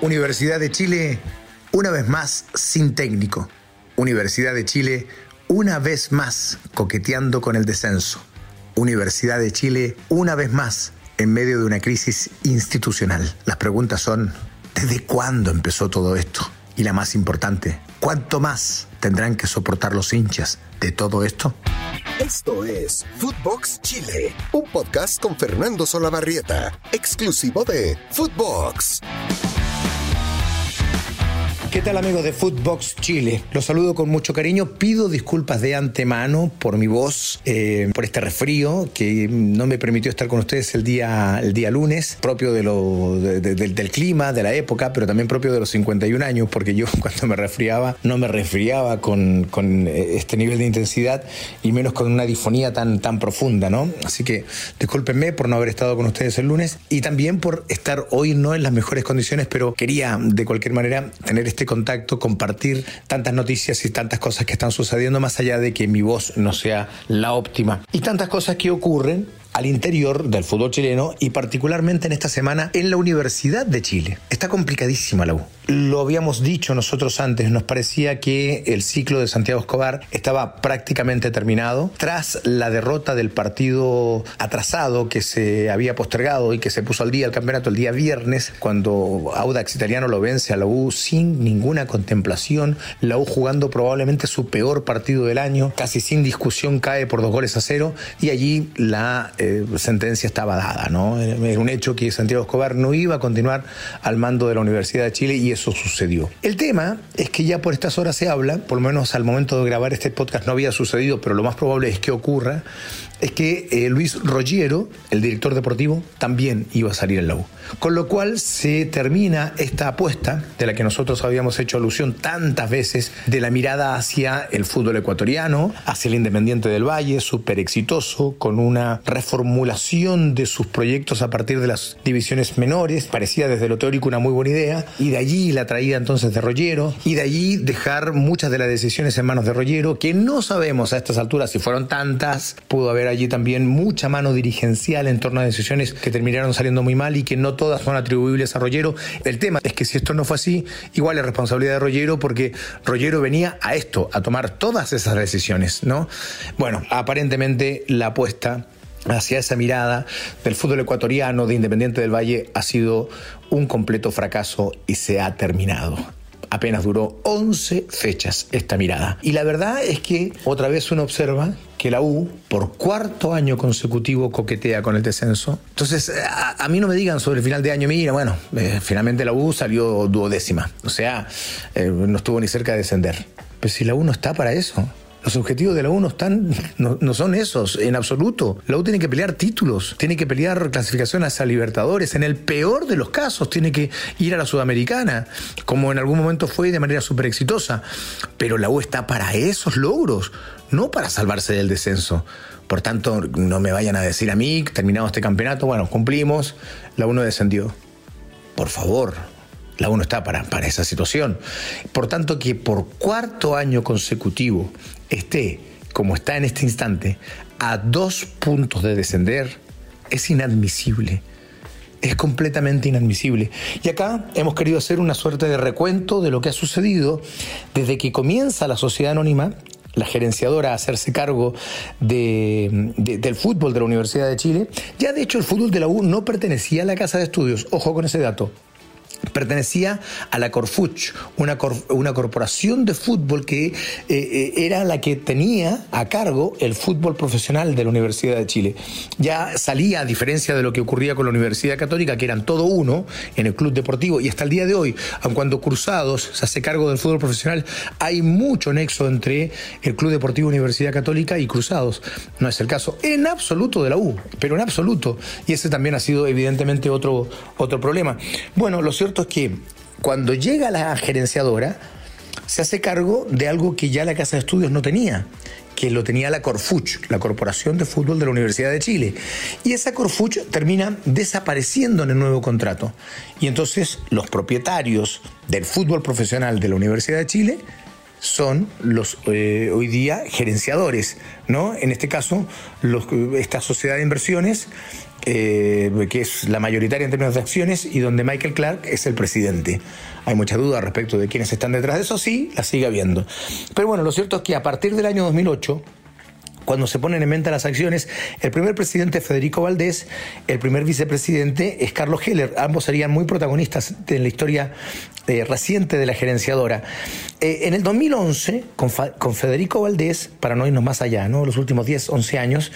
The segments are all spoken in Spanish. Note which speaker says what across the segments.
Speaker 1: Universidad de Chile, una vez más sin técnico. Universidad de Chile, una vez más coqueteando con el descenso. Universidad de Chile, una vez más en medio de una crisis institucional. Las preguntas son, ¿desde cuándo empezó todo esto? Y la más importante, ¿cuánto más tendrán que soportar los hinchas de todo esto?
Speaker 2: Esto es Footbox Chile, un podcast con Fernando Solabarrieta, exclusivo de Footbox.
Speaker 1: ¿Qué tal amigos de Footbox Chile? Los saludo con mucho cariño. Pido disculpas de antemano por mi voz, eh, por este resfrío que no me permitió estar con ustedes el día, el día lunes, propio del clima, de la época, pero también propio de los 51 años, porque yo cuando me resfriaba no me resfriaba con, con eh, este nivel de intensidad y menos con una difonía tan, tan profunda, ¿no? Así que discúlpenme por no haber estado con ustedes el lunes y también por estar hoy no en las mejores condiciones, pero quería de cualquier manera tener este este contacto, compartir tantas noticias y tantas cosas que están sucediendo más allá de que mi voz no sea la óptima. Y tantas cosas que ocurren al interior del fútbol chileno y particularmente en esta semana en la Universidad de Chile. Está complicadísima la U. Lo habíamos dicho nosotros antes, nos parecía que el ciclo de Santiago Escobar estaba prácticamente terminado tras la derrota del partido atrasado que se había postergado y que se puso al día el campeonato el día viernes cuando Audax Italiano lo vence a la U sin ninguna contemplación, la U jugando probablemente su peor partido del año, casi sin discusión cae por dos goles a cero y allí la eh, sentencia estaba dada, ¿no? Era un hecho que Santiago Escobar no iba a continuar al mando de la Universidad de Chile y eso sucedió. El tema es que ya por estas horas se habla, por lo menos al momento de grabar este podcast no había sucedido, pero lo más probable es que ocurra, es que eh, Luis Roggiero, el director deportivo, también iba a salir en la. Con lo cual se termina esta apuesta, de la que nosotros habíamos hecho alusión tantas veces, de la mirada hacia el fútbol ecuatoriano, hacia el Independiente del Valle, súper exitoso, con una reformulación de sus proyectos a partir de las divisiones menores, parecía desde lo teórico una muy buena idea, y de allí la traída entonces de Rollero, y de allí dejar muchas de las decisiones en manos de Rollero, que no sabemos a estas alturas si fueron tantas, pudo haber allí también mucha mano dirigencial en torno a decisiones que terminaron saliendo muy mal y que no todas son atribuibles a Rollero. El tema es que si esto no fue así, igual es responsabilidad de Rollero porque Rollero venía a esto, a tomar todas esas decisiones, ¿no? Bueno, aparentemente la apuesta hacia esa mirada del fútbol ecuatoriano de Independiente del Valle ha sido un completo fracaso y se ha terminado apenas duró 11 fechas esta mirada. Y la verdad es que otra vez uno observa que la U por cuarto año consecutivo coquetea con el descenso. Entonces, a, mí no me digan sobre el final de año, mira, bueno, eh, finalmente la U salió duodécima. O sea, eh, no estuvo ni cerca de descender. Pero si la U no está para eso. Los objetivos de la U no, están, no, son esos, en absoluto. La U tiene que pelear títulos, tiene que pelear clasificaciones a Libertadores. En el peor de los casos, tiene que ir a la Sudamericana, como en algún momento fue de manera súper exitosa. Pero la U está para esos logros, no para salvarse del descenso. Por tanto, no me vayan a decir a mí, terminamos este campeonato, bueno, cumplimos, la U no descendió. Por favor, la UNO está para, para esa situación. Por tanto, que por cuarto año consecutivo esté, como está en este instante, a dos puntos de descender, es inadmisible. Es completamente inadmisible. Y acá hemos querido hacer una suerte de recuento de lo que ha sucedido desde que comienza la sociedad anónima la gerenciadora a hacerse cargo de, del fútbol de la Universidad de Chile. Ya de hecho el fútbol de la U no pertenecía a la Casa de Estudios, ojo con ese dato pertenecía a la Corfuch, una, una corporación de fútbol que eh, eh, era la que tenía a cargo el fútbol profesional de la Universidad de Chile. Ya salía, a diferencia de lo que ocurría con la Universidad Católica, que eran todo uno en el club deportivo, y hasta el día de hoy, aun cuando Cruzados se hace cargo del fútbol profesional, hay mucho nexo entre el Club Deportivo Universidad Católica y Cruzados. No es el caso en absoluto de la U, pero en absoluto. Y ese también ha sido evidentemente otro, otro problema. Bueno, lo cierto es que cuando llega la gerenciadora, se hace cargo de algo que ya la Casa de Estudios no tenía, que lo tenía la Corfuch, la Corporación de Fútbol de la Universidad de Chile. Y esa Corfuch termina desapareciendo en el nuevo contrato. Y entonces los propietarios del fútbol profesional de la Universidad de Chile son los eh, hoy día gerenciadores, ¿no? En este caso, los, esta sociedad de inversiones, eh, que es la mayoritaria en términos de acciones, y donde Michael Clark es el presidente. Hay mucha duda respecto de quiénes están detrás de eso, sí, la sigue habiendo. Pero bueno, lo cierto es que a partir del año 2008, cuando se ponen en venta las acciones, el primer presidente es Federico Valdés, el primer vicepresidente es Carlos Heller. Ambos serían muy protagonistas en la historia eh, reciente de la gerenciadora. Eh, en el 2011, con, Federico Valdés, para no irnos más allá, ¿no? los últimos 10, 11 años,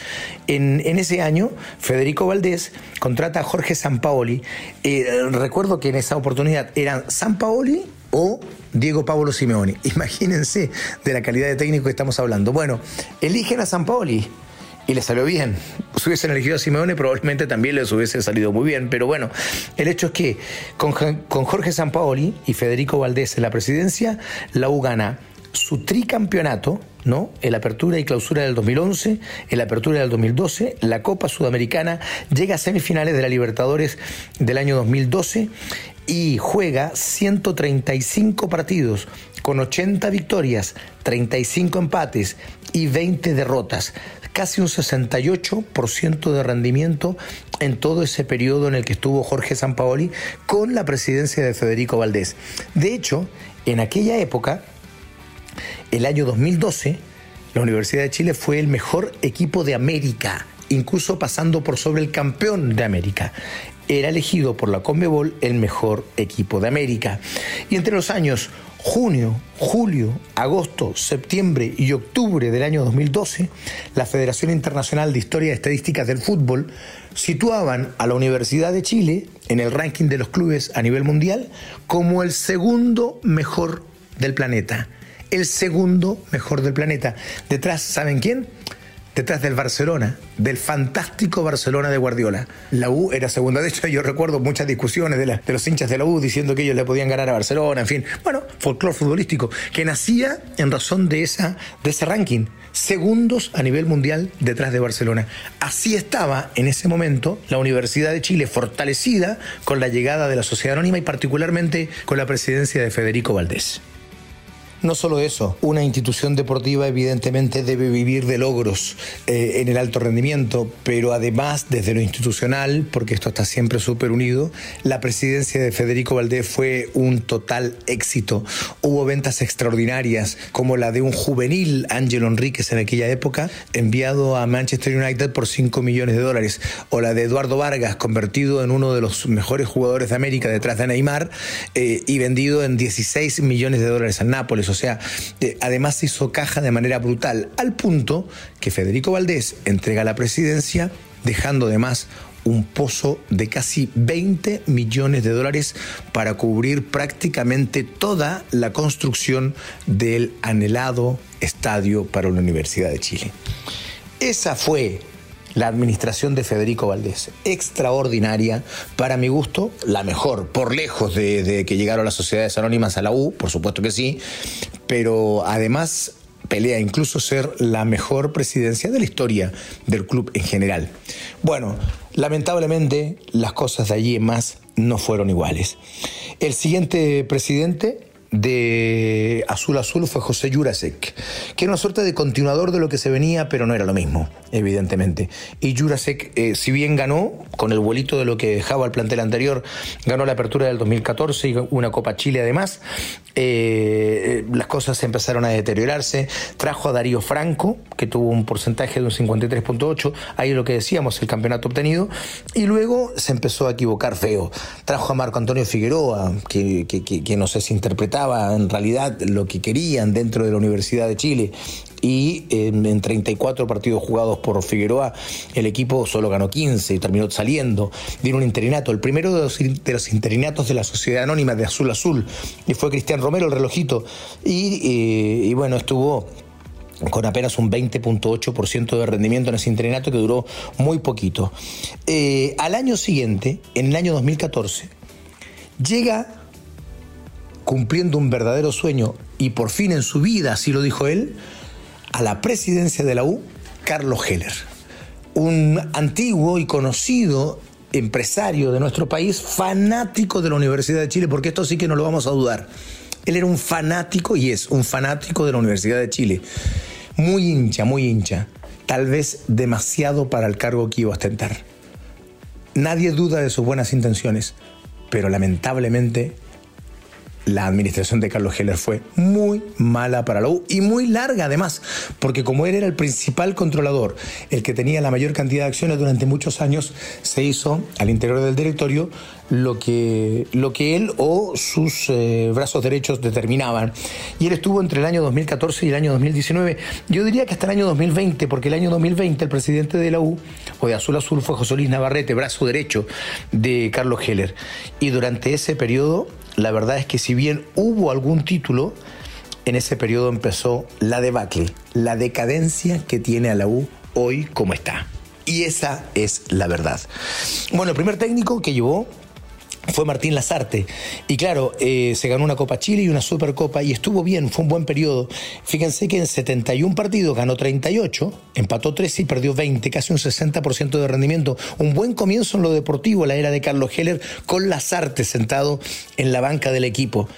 Speaker 1: en, ese año, Federico Valdés contrata a Jorge Sampaoli. Eh, recuerdo que en esa oportunidad eran Sampaoli o Diego Pablo Simeone. Imagínense de la calidad de técnico que estamos hablando. Bueno, eligen a San Paoli y le salió bien. Si hubiesen elegido a Simeone, probablemente también les hubiese salido muy bien. Pero bueno, el hecho es que con, con Jorge Sampaoli y Federico Valdés en la presidencia, la U gana su tricampeonato, ¿no? El apertura y clausura del 2011, el apertura del 2012, la Copa Sudamericana, llega a semifinales de la Libertadores del año 2012 y juega 135 partidos con 80 victorias, 35 empates y 20 derrotas. Casi un 68% de rendimiento en todo ese periodo en el que estuvo Jorge Sampaoli con la presidencia de Federico Valdés. De hecho, en aquella época, el año 2012, la Universidad de Chile fue el mejor equipo de América incluso pasando por sobre el campeón de América era elegido por la Conmebol el mejor equipo de América. Y entre los años junio, julio, agosto, septiembre y octubre del año 2012, la Federación Internacional de Historia y Estadísticas del Fútbol situaban a la Universidad de Chile en el ranking de los clubes a nivel mundial como el segundo mejor del planeta. El segundo mejor del planeta. Detrás, ¿saben quién? detrás del Barcelona, del fantástico Barcelona de Guardiola. La U era segunda. De hecho, yo recuerdo muchas discusiones de, los hinchas de la U diciendo que ellos le podían ganar a Barcelona, en fin. Bueno, folclore futbolístico, que nacía en razón de, esa, de ese ranking. Segundos a nivel mundial detrás de Barcelona. Así estaba en ese momento la Universidad de Chile fortalecida con la llegada de la sociedad anónima y particularmente con la presidencia de Federico Valdés. No solo eso, una institución deportiva evidentemente debe vivir de logros eh, en el alto rendimiento, pero además desde lo institucional, porque esto está siempre súper unido, la presidencia de Federico Valdés fue un total éxito. Hubo ventas extraordinarias, como la de un juvenil Ángel Enríquez en aquella época, enviado a Manchester United por 5 millones de dólares, o la de Eduardo Vargas, convertido en uno de los mejores jugadores de América detrás de Neymar, eh, y vendido en 16 millones de dólares al Nápoles o sea, además hizo caja de manera brutal, al punto que Federico Valdés entrega la presidencia, dejando además un pozo de casi 20 millones de dólares para cubrir prácticamente toda la construcción del anhelado estadio para la Universidad de Chile. Esa fue la administración de Federico Valdés. Extraordinaria, para mi gusto, la mejor, por lejos de, que llegaron las sociedades anónimas a la U, por supuesto que sí, pero además pelea incluso ser la mejor presidencia de la historia del club en general. Bueno, lamentablemente las cosas de allí más no fueron iguales. El siguiente presidente de Azul Azul fue José Jurasek, que era una suerte de continuador de lo que se venía, pero no era lo mismo, evidentemente. Y Jurasek, eh, si bien ganó, con el vuelito de lo que dejaba el plantel anterior, ganó la apertura del 2014 y una Copa Chile además, eh, las cosas empezaron a deteriorarse. Trajo a Darío Franco, que tuvo un porcentaje de un 53.8, ahí lo que decíamos, el campeonato obtenido, y luego se empezó a equivocar feo. Trajo a Marco Antonio Figueroa, que, que no sé si interpretaba en realidad lo que querían dentro de la Universidad de Chile y en 34 partidos jugados por Figueroa el equipo solo ganó 15 y terminó saliendo. Dieron un interinato, el primero de los, interinatos de la Sociedad Anónima de Azul Azul, y fue Cristian Romero el relojito. Y, eh, bueno, estuvo con apenas un 20.8% de rendimiento en ese interinato que duró muy poquito. Eh, al año siguiente, en el año 2014, llega cumpliendo un verdadero sueño y por fin en su vida, así lo dijo él, a la presidencia de la U, Carlos Heller, un antiguo y conocido empresario de nuestro país, fanático de la Universidad de Chile, porque esto sí que no lo vamos a dudar. Él era un fanático y es un fanático de la Universidad de Chile. Muy hincha, muy hincha. Tal vez demasiado para el cargo que iba a ostentar. Nadie duda de sus buenas intenciones, pero lamentablemente la administración de Carlos Heller fue muy mala para la U y muy larga además, porque como él era el principal controlador, el que tenía la mayor cantidad de acciones durante muchos años, se hizo al interior del directorio lo que, lo que él o sus eh, brazos derechos determinaban. Y él estuvo entre el año 2014 y el año 2019. Yo diría que hasta el año 2020, porque el año 2020 el presidente de la U, o de Azul Azul, fue José Luis Navarrete, brazo derecho de Carlos Heller. Y durante ese periodo la verdad es que si bien hubo algún título, en ese periodo empezó la debacle, la decadencia que tiene a la U hoy como está. Y esa es la verdad. Bueno, el primer técnico que llevó fue Martín Lazarte. Y claro, eh, se ganó una Copa Chile y una Supercopa y estuvo bien, fue un buen periodo. Fíjense que en 71 partidos ganó 38, empató 13 y perdió 20, casi un 60% de rendimiento. Un buen comienzo en lo deportivo, la era de Carlos Heller, con Lazarte sentado en la banca del equipo.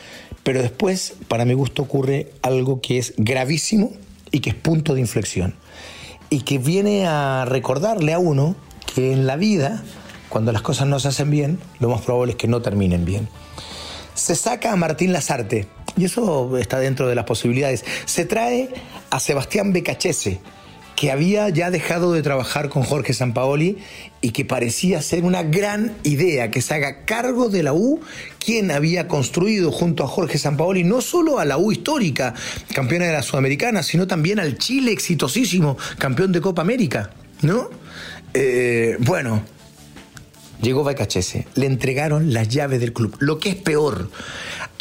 Speaker 1: Pero después, para mi gusto, ocurre algo que es gravísimo y que es punto de inflexión. Y que viene a recordarle a uno que en la vida cuando las cosas no se hacen bien, lo más probable es que no terminen bien. Se saca a Martín Lazarte, y eso está dentro de las posibilidades. Se trae a Sebastián Becachese, que había ya dejado de trabajar con Jorge Sampaoli y que parecía ser una gran idea que se haga cargo de la U quien había construido junto a Jorge Sampaoli no solo a la U histórica, campeona de la Sudamericana, sino también al Chile exitosísimo, campeón de Copa América, ¿no? Eh, bueno, Llegó Baicachese, le entregaron las llaves del club. Lo que es peor,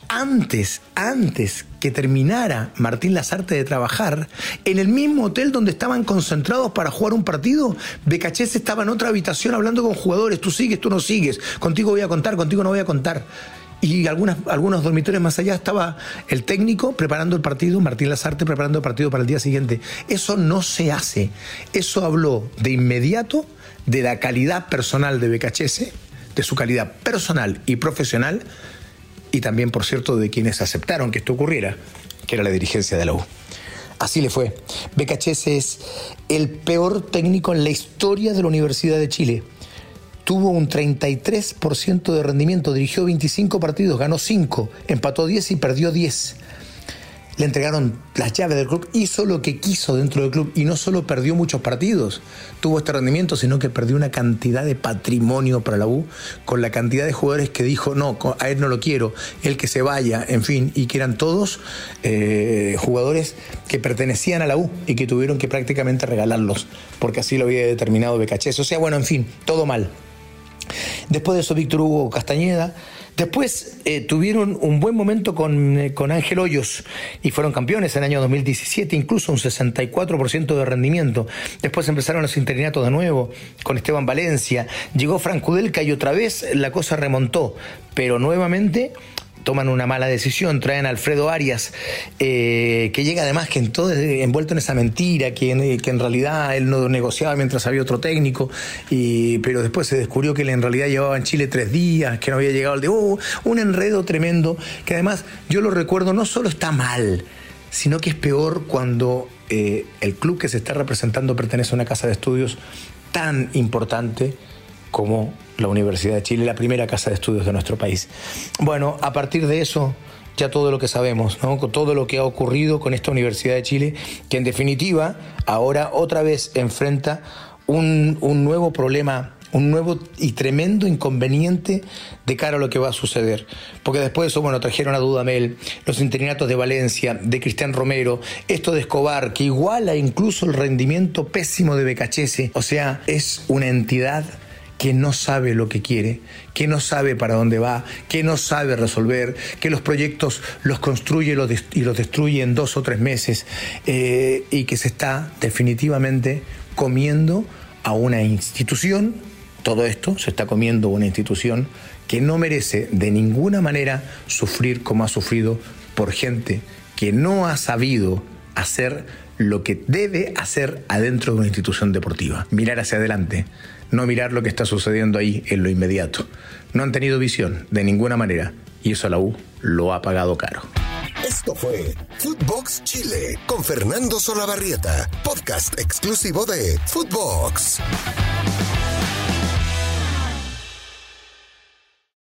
Speaker 1: antes, antes que terminara Martín Lazarte de trabajar, en el mismo hotel donde estaban concentrados para jugar un partido, Becachese estaba en otra habitación hablando con jugadores, tú sigues, tú no sigues, contigo voy a contar, contigo no voy a contar. Y algunos dormitorios más allá estaba el técnico preparando el partido, Martín Lazarte preparando el partido para el día siguiente. Eso no se hace. Eso habló de inmediato de la calidad personal de Becachese, de su calidad personal y profesional, y también, por cierto, de quienes aceptaron que esto ocurriera, que era la dirigencia de la U. Así le fue. Becachese es el peor técnico en la historia de la Universidad de Chile. Tuvo un 33% de rendimiento, dirigió 25 partidos, ganó 5, empató 10 y perdió 10 le entregaron las llaves del club, hizo lo que quiso dentro del club y no solo perdió muchos partidos, tuvo este rendimiento, sino que perdió una cantidad de patrimonio para la U, con la cantidad de jugadores que dijo, no, a él no lo quiero, él que se vaya, en fin, y que eran todos eh, jugadores que pertenecían a la U y que tuvieron que prácticamente regalarlos, porque así lo había determinado Becachés. O sea, bueno, en fin, todo mal. Después de eso, Víctor Hugo Castañeda Después eh, tuvieron un buen momento con, eh, con, Ángel Hoyos y fueron campeones en el año 2017, incluso un 64% de rendimiento. Después empezaron los interinatos de nuevo con Esteban Valencia. Llegó Frank Kudelka y otra vez la cosa remontó, pero nuevamente toman una mala decisión, traen a Alfredo Arias, eh, que llega además que en todo envuelto en esa mentira, que en, que en, realidad él no negociaba mientras había otro técnico, y, pero después se descubrió que él en realidad llevaba en Chile tres días, que no había llegado al de uh, un enredo tremendo, que además yo lo recuerdo, no solo está mal, sino que es peor cuando eh, el club que se está representando pertenece a una casa de estudios tan importante como la Universidad de Chile, la primera casa de estudios de nuestro país. Bueno, a partir de eso, ya todo lo que sabemos, ¿no? todo lo que ha ocurrido con esta Universidad de Chile, que en definitiva ahora otra vez enfrenta un, nuevo problema un nuevo y tremendo inconveniente de cara a lo que va a suceder. Porque después de eso, bueno, trajeron a Dudamel, los interinatos de Valencia, de Cristian Romero, esto de Escobar, que iguala incluso el rendimiento pésimo de Becachese. O sea, es una entidad que no sabe lo que quiere, que no sabe para dónde va, que no sabe resolver, que los proyectos los construye y los destruye en dos o tres meses eh, y que se está definitivamente comiendo a una institución, todo esto se está comiendo una institución que no merece de ninguna manera sufrir como ha sufrido por gente que no ha sabido hacer lo que debe hacer adentro de una institución deportiva, mirar hacia adelante, no mirar lo que está sucediendo ahí en lo inmediato. No han tenido visión de ninguna manera y eso a la U lo ha pagado caro.
Speaker 2: Esto fue Footbox Chile con Fernando Solabarrieta, podcast exclusivo de Footbox.